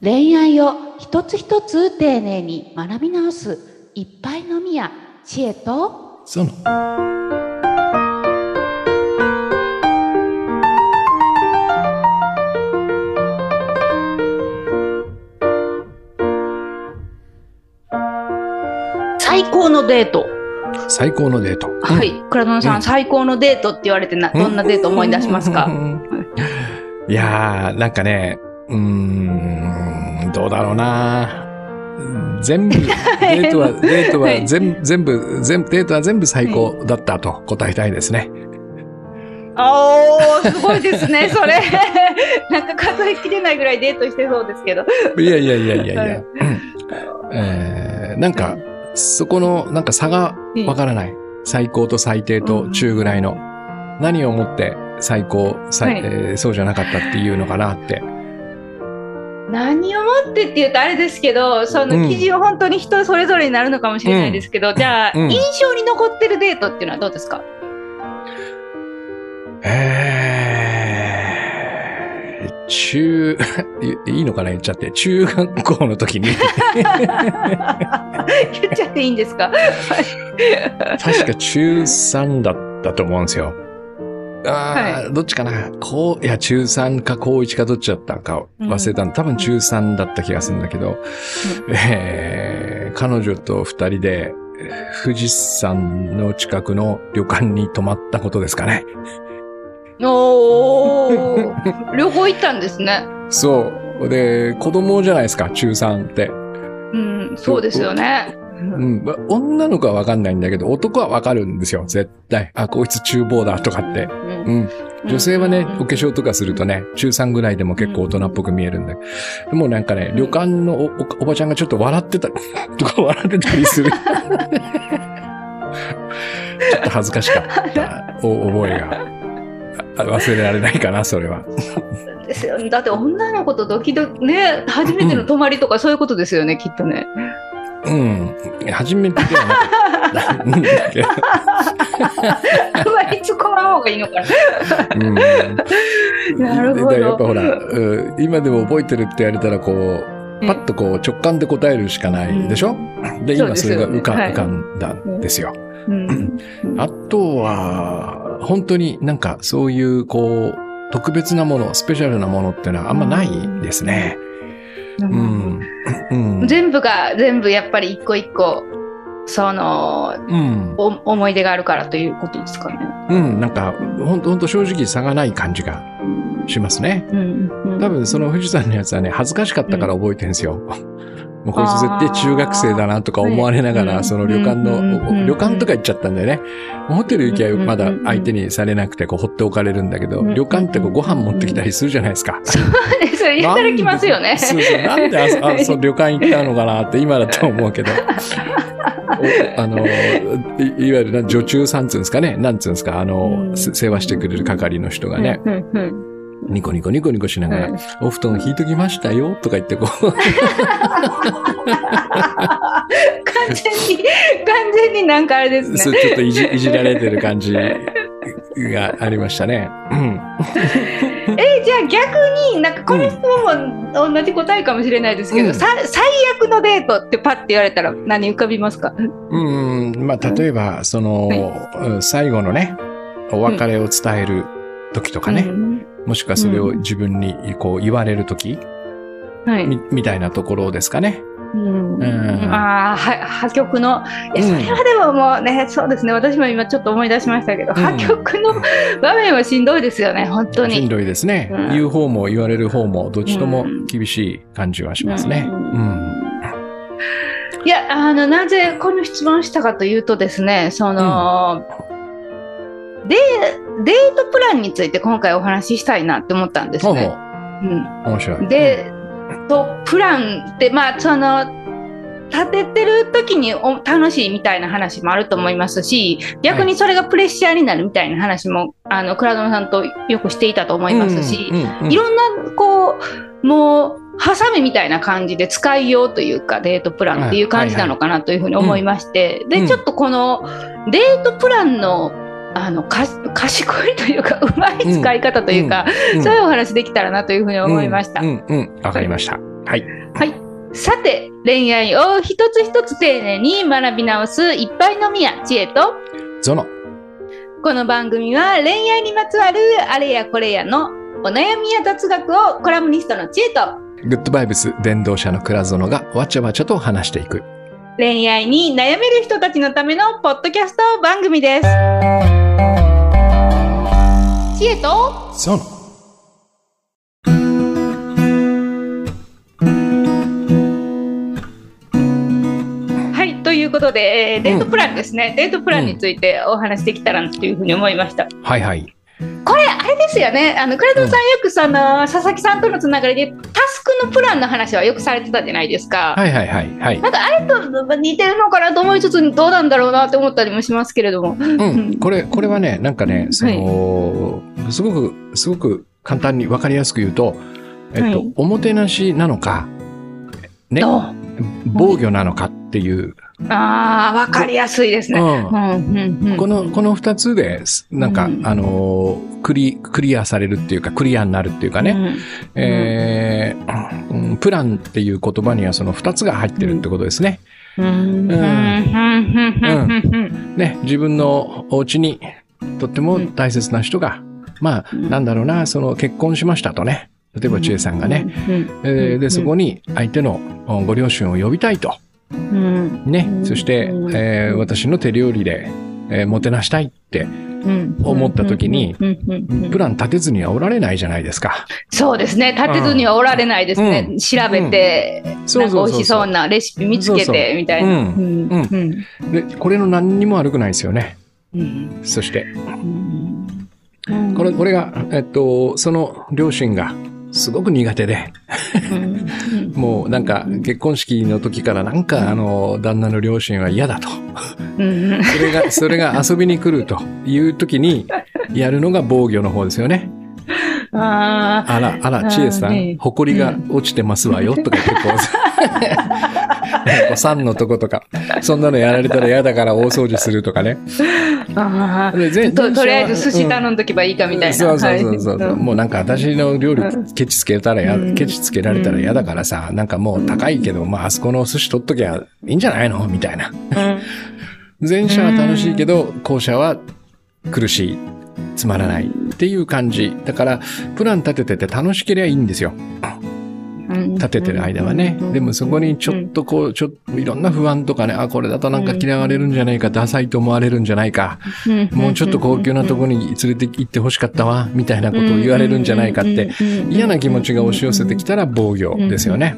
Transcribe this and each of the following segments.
恋愛を一つ一つ丁寧に学び直すいっぱいのみや知恵とその最高のデート。最高のデート。はい。倉野さん、うん最高のデートって言われてな、どんなデート思い出しますか？いやー、なんかね、うーん、どうだろうな。全部、デートは、デートははい全部、全部、全部、デートは全部最高だったと答えたいですね。おー、すごいですね、それ。なんか数えきれないぐらいデートしてそうですけど。いやいやいやいやいや。えーなんか、そこの、なんか差がわからない。最高と最低と中ぐらいの。何をもって最高、最はいえーそうじゃなかったっていうのかなって。何をもってって言うとあれですけど、そのうん。記事は本当に人それぞれになるのかもしれないですけど、じゃあ、うん。印象に残ってるデートっていうのはどうですか？えー、中、いいいのかな？言っちゃって。中学校の時に、言っちゃっていいんですか？確か中3だったと思うんですよ。ああ、どっちかな？こう、いや、中3か高1かどっちだったか忘れたの。多分中3だった気がするんだけど、えー彼女と二人で、富士山の近くの旅館に泊まったことですかね。おー、旅行行ったんですね。そう。で、子供じゃないですか、中3って。うん、そうですよね。うん、ま女の子はわかんないんだけど、男はわかるんですよ、絶対。あ、こいつ厨房だとかって。うん。女性はね、お化粧とかするとね、中3ぐらいでも結構大人っぽく見えるんで。でもなんかね、旅館のおおおばちゃんがちょっと笑ってた、とか笑ってたりする。ちょっと恥ずかしかったお覚えが。あ忘れられないかな、それは。ですよだって女の子とドキドキね初めての泊まりとかそういうことですよね、きっとね。うん。初めてではなかったうんだけど。あんまり突っ込まん方がいいのかな。うんなるほどでやっぱほら、うん今でも覚えてるって言われたらこう、パッとこう直感で答えるしかないでしょ、う今ですよねそれが浮か,、はい浮かんだんですよ。うんあとは、本当になんかそういうこう、特別なもの、スペシャルなものっていうのはあんまないですね。うん。うん。全部が全部やっぱり一個一個そのうん。お思い出があるからということですかね。うん。なんか、本当本当正直差がない感じがしますね。うんうん多分その富士山のやつはね、恥ずかしかったから覚えてるんですよ。もうこいつ絶対中学生だなとか思われながら、その旅館の、旅館とか行っちゃったんだよね。ホテル行きゃまだ相手にされなくてこう放っておかれるんだけど、うん旅館ってこうご飯持ってきたりするじゃないですか。それいただきますよね。そうそう。なんであそあその旅館行ったのかなって今だと思うけど。おあの、いいわゆるな女中さんつうんですかね。なんつうんですか。あの、世話してくれる係の人がね、うんうんニコニコニコニコしながら、うんお布団引いときましたよとか言ってこう、完全に完全になんかあれですね。そうちょっといじいじられてる感じがありましたね。うん。えじゃあ逆になんかこの質問も同じ答えかもしれないですけど、うんさ最悪のデートってパッて言われたら何浮かびますか？うん、まあ、例えば、その、うん最後のね、お別れを伝える時とかね、うんもしくはそれを自分にこう言われる時、はい。みみたいなところですかね。うん。うん。ああ、は破局の、いや、うん。それはでももうね、そうですね、私も今ちょっと思い出しましたけど、ん。破局の場面はしんどいですよね、本当しんに。どいですね。うん。言う方も言われる方も、どっちとも厳しい感じはしますね。ううん。ん。いや、あの、なぜこの質問したかというとですね、その、デデートプランについて今回お話ししたいなって思ったんですね。う。面白い。うん、で、とプランって、まあ、その、立ててる時にお楽しいみたいな話もあると思いますし逆にそれがプレッシャーになるみたいな話も、あの倉園さんとよくしていたと思いますし、いろんなこうもうハサミみたいな感じで使いようというかデートプランっていう感じなのかなというふうに思いまして、うんでちょっとこのデートプランのあのか賢いというかうまい使い方というか、うんそういうお話できたらなというふうに思いました。うんうんうん。わかりました。はい。はい。さて、恋愛を一つ一つ丁寧に学び直すいっぱいのみや知恵と、ゾノ。この番組は恋愛にまつわるあれやこれやのお悩みや雑学をコラムニストの知恵とグッドバイブス伝道者の倉園がわちゃわちゃと話していく。恋愛に悩める人たちのためのポッドキャスト番組です。知恵と。はい、ということで、えーデートプランですね、デートプランについてお話しできたらなというふうに思いました。はいはい。これですよね、あの倉田さん、よくその佐々木さんとのつながりで、タスクのプランの話はよくされてたじゃないですか。はいはいはいはい。なんかあれと似てるのかなと思いつつ、どうなんだろうなって思ったりもしますけれども。うん。これ、これはね、なんかね、その、すごく、すごく簡単にわかりやすく言うと、えっと、はいおもてなしなのか、ね、防御なのかっていう、ああ、わかりやすいですね。うんうんうんうんこの、この二つです。なんか、うんあのークリ、クリアされるっていうか、クリアになるっていうかね、えーうんプランっていう言葉にはその二つが入ってるってことですね。ね、自分のお家にとっても大切な人が、まあ、うん。なんだろうな、その結婚しましたとね。例えば、千恵さんがね。うん。えーで、そこに相手のおご両親を呼びたいと。うん。ね。う。ん。そして、うんえー私の手料理で、えーもてなしたいって、うん思った時にプラン立てずにはおられないじゃないですか。そうですね。立てずにはおられないですね。うん。調べて、なんか美味しそうなレシピ見つけて、みたいな。で、これの何にも悪くないですよね。うん。そして、うん。これ、これが、えっと、その両親がすごく苦手で、うん。もうなんか結婚式の時からなんかあの、旦那の両親は嫌だと。それが、それが遊びに来るという時にやるのが防御の方ですよね。あら、あら、千恵さあーね。ん、埃が落ちてますわよ、とか言ってこう、3のとことか、そんなのやられたら嫌だから大掃除するとかね。ととりあえず寿司うん頼んどけばいいかみたいな。そうそうそうそう、はいもうなんか私の料理うんケチつけたらや、うんケチつけられたら嫌だからさ、なんかもう高いけど、まああそこの寿司取っときゃいいんじゃないの？みたいな。うん前者は楽しいけど、後者は苦しい。つまらないっていう感じ。だから、プラン立ててて楽しければいいんですよ。うん立ててる間はね。でもそこにちょっとこう、ちょっといろんな不安とかね、あ、これだとなんか嫌われるんじゃないか、ダサいと思われるんじゃないか、もうちょっと高級なとこに連れて行ってほしかったわ、みたいなことを言われるんじゃないかって、嫌な気持ちが押し寄せてきたら防御ですよね。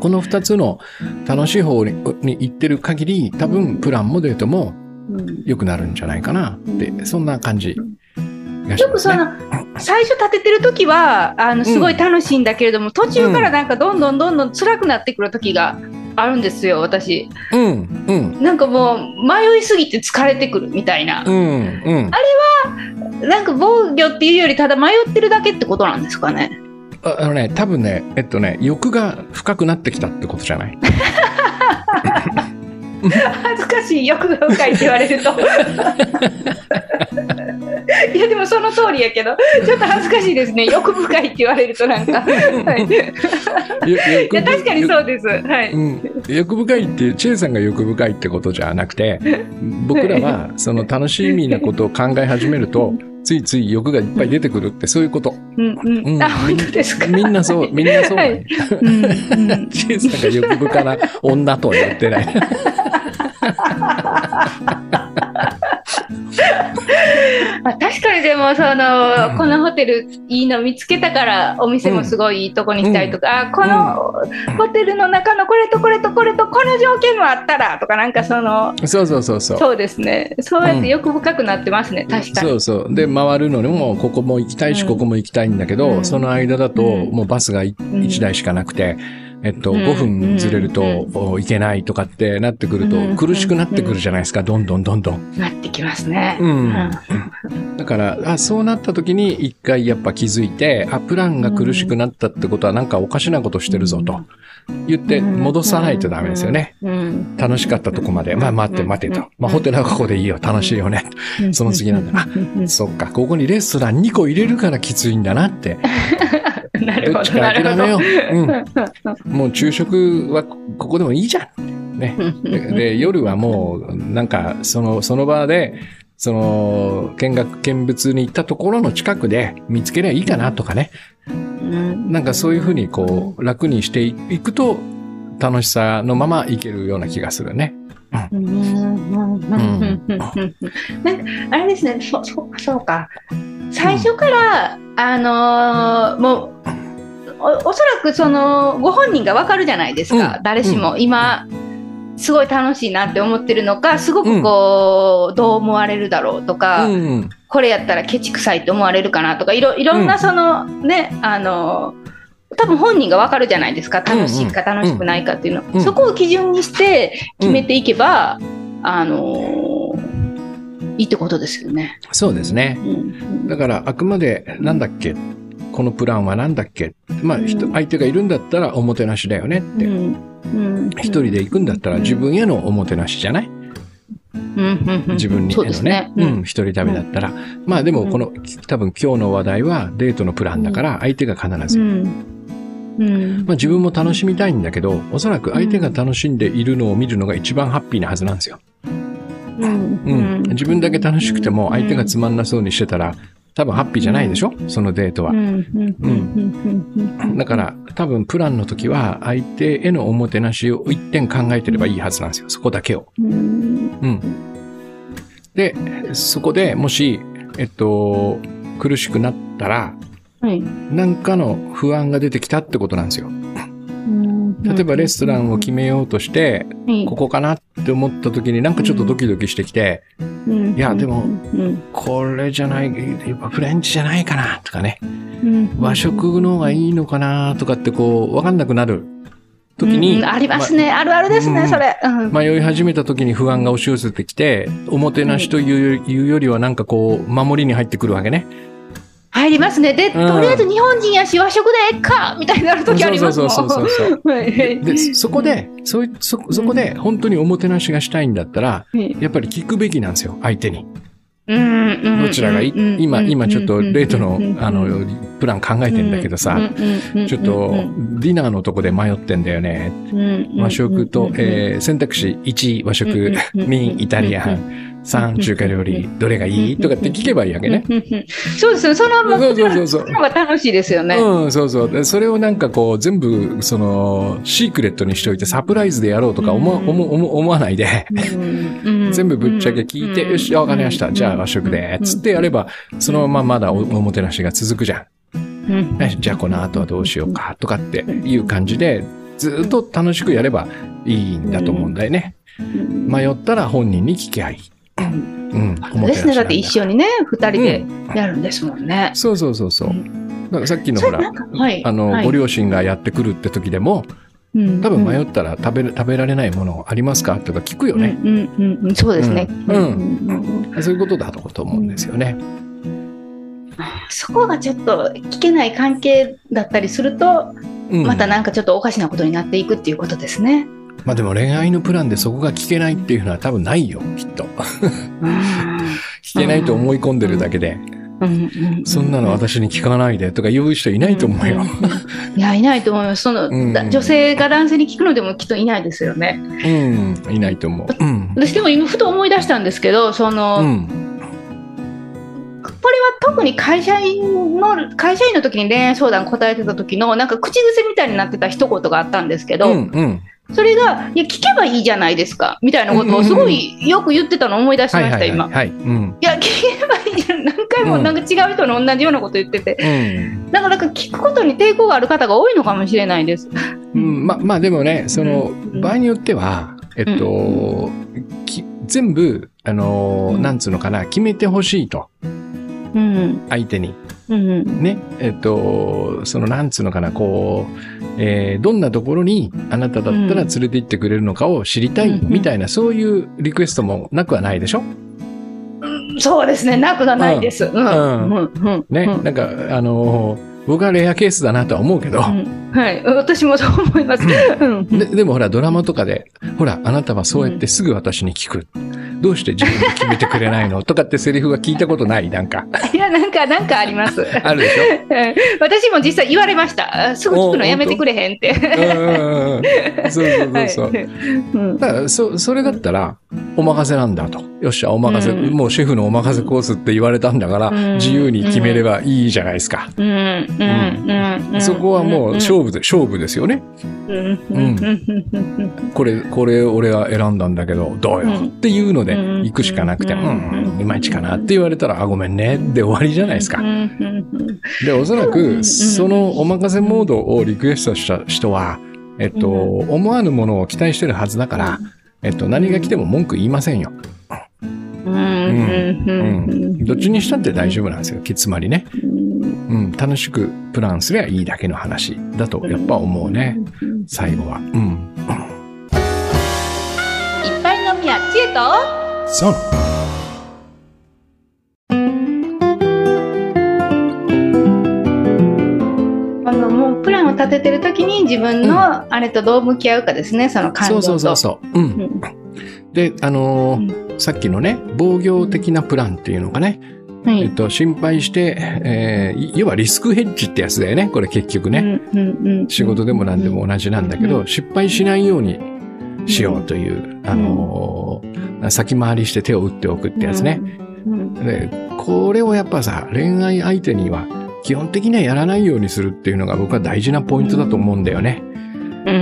この二つの楽しい方にに行ってる限り、多分プランもデートも良くなるんじゃないかなって、そんな感じがしますね。最初立ててる時はあのすごい楽しいんだけれども、途中からなんかどんどんどんどん辛くなってくる時があるんですよ私。うん、うん、なんかもう迷いすぎて疲れてくるみたいな、うん、うん。なんか防御っていうよりただ迷ってるだけってことなんですかね。ああのね、多分ね、えっとね、欲が深くなってきたってことじゃない？恥ずかしい欲が深いって言われると。いやでもその通りやけど。ちょっと恥ずかしいですね。欲深いって言われるとなんか、はい、い。や確かにそうです。はい、うん、欲深いって、チェイさんが欲深いってことじゃなくて、僕らはその楽しみなことを考え始めると、ついつい欲がいっぱい出てくるって、そういうこと。うんうん。うん。あ本当ですか？みんなそう、みんなそうだね。うんうん。さんが欲深な女とは言ってない。まあ、確かにでもその、うん。このホテルいいの見つけたからお店もすごいいいとこにしたいとか、あこのホテルの中のこれとこれとこれとこの条件もあったらとかなんかそのそうそうそうそう。そうですね。そうやって欲深くなってますね、確かに。そうそう。で、回るのにも、ここも行きたいし、うん。ここも行きたいんだけど、うん。その間だと、うん。もうバスがん。1台しかなくて、えっと、うん5分ずれると、うんお行けないとかってなってくると、うん苦しくなってくるじゃないですか、どんどんどんどん。なってきますね。うんだから、あそうなった時に一回やっぱ気づいて、あ、プランが苦しくなったってことはなんかおかしなことしてるぞと言って戻さないとダメですよね。うん楽しかったとこまで。まあ待って待てと。まあホテルはここでいいよ。楽しいよね。その次なんだ。あ、そっか。ここにレストラン2個入れるからきついんだなって。なるほどどっちか諦めよう。うん。うもう昼食はここでもいいじゃん。ね。でで夜はもうなんかそのその場でその見学見物に行ったところの近くで見つけりゃいいかなとかね。ん。なんかそういうふうにこう楽にしていくと楽しさのままいけるような気がするね。うん。うん。うん。なんかあれですね。そそうかそうか。最初から、あのーもうおおそらくそのご本人がわかるじゃないですか、うん。誰しも、今すごい楽しいなって思ってるのかすごくこう、どう思われるだろうとか、うんこれやったらケチくさいって思われるかなとかいろいろんなその、ねあの多分本人がわかるじゃないですか。楽しいか楽しくないかっていうの、うんそこを基準にして決めていけば、あのいいってことですよね。そうですね。うん。だからあくまでなんだっけこのプランはなんだっけ？まあ、相手がいるんだったらおもてなしだよねって。一人で行くんだったら自分へのおもてなしじゃない？自分にへのね。ですね。。うん、一人旅だったら。まあでもこの、多分今日の話題はデートのプランだから相手が必ず。まあ自分も楽しみたいんだけど、おそらく相手が楽しんでいるのを見るのが一番ハッピーなはずなんですよ。うん。うん。自分だけ楽しくても相手がつまんなそうにしてたら、多分ハッピーじゃないでしょ？そのデートはう。んうんうんうんうんだから多分プランの時は相手へのおもてなしを一点考えてればいいはずなんですよ。そこだけを。うんうん。で、そこでもし、えっと、苦しくなったら、はいなんかの不安が出てきたってことなんですよ。例えばレストランを決めようとして、めここかなって思った時になんかちょっとドキドキしてきて、いやでもこれじゃない、やっぱフレンチじゃないかなとかね、和食の方がいいのかなとかってこう、わかんなくなる時に、ありますね、あるあるですね、うん。それ。うん。迷い始めた時に不安が押し寄せてきて、おもてなしというよりはなんかこう、守りに入ってくるわけね。入りますね。で、んとりあえず日本人やし和食でええかみたいになる時ありますもん。そうそうそうそうで、そこで、そそ、そこで本当におもてなしがしたいんだったら、はいやっぱり聞くべきなんですよ、相手に。うんうんどちらがいいうん今、今ちょっとデートのうん、あの、プラン考えてんだけどさ、ちょっとディナーのとこで迷ってんだよね。和食と、えー選択肢1、和食、民、イタリアン、3、中華料理、どれがいい？とかって聞けばいいわけね。そうですね。そのまま、そうそうそうそうその方が楽しいですよね。うん、そうそう。でそれをなんかこう、全部、その、シークレットにしておいてサプライズでやろうとか思わうん思思思わないで、うん 全部ぶっちゃけ聞いて、よし、わかりました。じゃあ和食で、つってやれば、そのまままだおおもてなしが続くじゃん。うんじゃあこの後はどうしようか、とかっていう感じで、ずっと楽しくやればいいんだと思うんだよね。迷ったら本人に聞きゃいい。うん。ですね。だって一緒にね、二人でやるんですもんね。そうそうそうそう。だからさっきのほらはい。あの、はいご両親がやってくるって時でも、うん多分迷ったら食べる食べられないものありますかとか聞くよね。うんうんうんうん、そうですね。うんうんうんそういうことだと思うんですよね。そこがちょっと聞けない関係だったりすると、うんまたなんかちょっとおかしなことになっていくっていうことですね。まあでも恋愛のプランでそこが聞けないっていうのは多分ないよ、きっと。聞けないと思い込んでるだけで、そんなの私に聞かないでとか言う人いないと思うよ。いや、いないと思います。その、う女性が男性に聞くのでもきっといないですよね。うん、いないと思う。うん。私でも今ふと思い出したんですけど、その、うん。これは特に会社員の、会社員の時に恋愛相談答えてた時の、なんか口癖みたいになってた一言があったんですけど、うん、うん。それが、いや、聞けばいいじゃないですか、みたいなことをすごいよく言ってたのを思い出しました。今。はい。や、聞けばいいじゃん。何回もうんなんか違う人の同じようなこと言ってて。うん。だから、なんか聞くことに抵抗がある方が多いのかもしれないです。うん、ま、まあでもね、その、うん場合によっては、えっと、き全部、あの、うんなんつうのかな、決めてほしいと、うん。相手に。うん。ね、えっと、その、なんつうのかな、こう、えーどんなところにあなただったら連れて行ってくれるのかを知りたい、うんみたいな、そういうリクエストもなくはないでしょ？そうですね。なくはないです。うん。うん。ね、うんなんか、あのー僕はレアケースだなとは思うけど、うんはい。私もそう思います。うん。ででもほら、ドラマとかで、ほら、あなたはそうやってすぐ私に聞く。どうして自分で決めてくれないの？とかってセリフが聞いたことない？なんか。いや、なんか、なんかあります。あるでしょ？私も実際言われました。すぐ聞くのやめてくれへんって。そうそうそうそう。はいうんだからそそれだったらお任せなんだと。よっしゃお任せ、うん。もうシェフのお任せコースって言われたんだから、うん。自由に決めればいいじゃないですか、うん。そこはもう勝負で、勝負ですよね。うん。これこれ俺が選んだんだけどどうよ、うん。っていうのでうん。行くしかなくて、ううん。んいまいちかなって言われたらあごめんね。で終わりじゃないですか、でおそらうん。くそのお任せモードをリクエストした人はえっと、思わぬものを期待してるはずだから、えっと、何が来ても文句言いませんよ。うんうんうんどっちにしたって大丈夫なんですよ。つまりね。うん、楽しくプランすればいいだけの話だとやっぱ思うね。最後は。うん。いっぱい飲みや知恵とそう。もうプランを立ててる時に自分のあれとどう向き合うかですね、その感情と。そうそうそうそう。うん。うんで、あのーさっきのね、防御的なプランっていうのがね、はいえっと、心配して、えー要はリスクヘッジってやつだよね。これ結局ね。うんうんうん仕事でも何でも同じなんだけど、うん失敗しないようにしようという、あのー先回りして手を打っておくってやつね。。うんで、これをやっぱさ、恋愛相手には基本的にはやらないようにするっていうのが僕は大事なポイントだと思うんだよね。ううん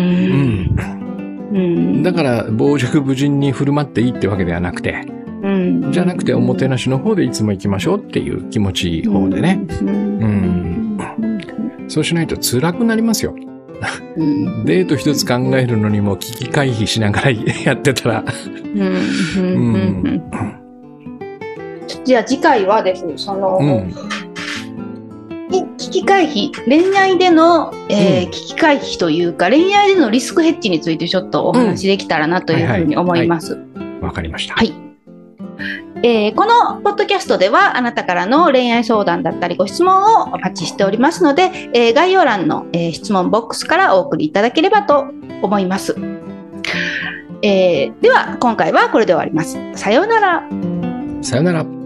ん。うんだから、傍若無人に振る舞っていいってわけではなくて、うんじゃなくておもてなしの方でいつも行きましょうっていう気持ち方でね。うんうん。そうしないと辛くなりますよ。うんデート一つ考えるのにも危機回避しながらやってたら。うんじゃあ次回はですねその、うん。危機回避恋愛での、えーうん危機回避というか恋愛でのリスクヘッジについてちょっとお話できたらなというふうに思います。わかりました。はいえーこのポッドキャストではあなたからの恋愛相談だったりご質問をお待ちしておりますので、えー概要欄の、えー質問ボックスからお送りいただければと思います。えーでは今回はこれで終わります。さようなら。さよなら。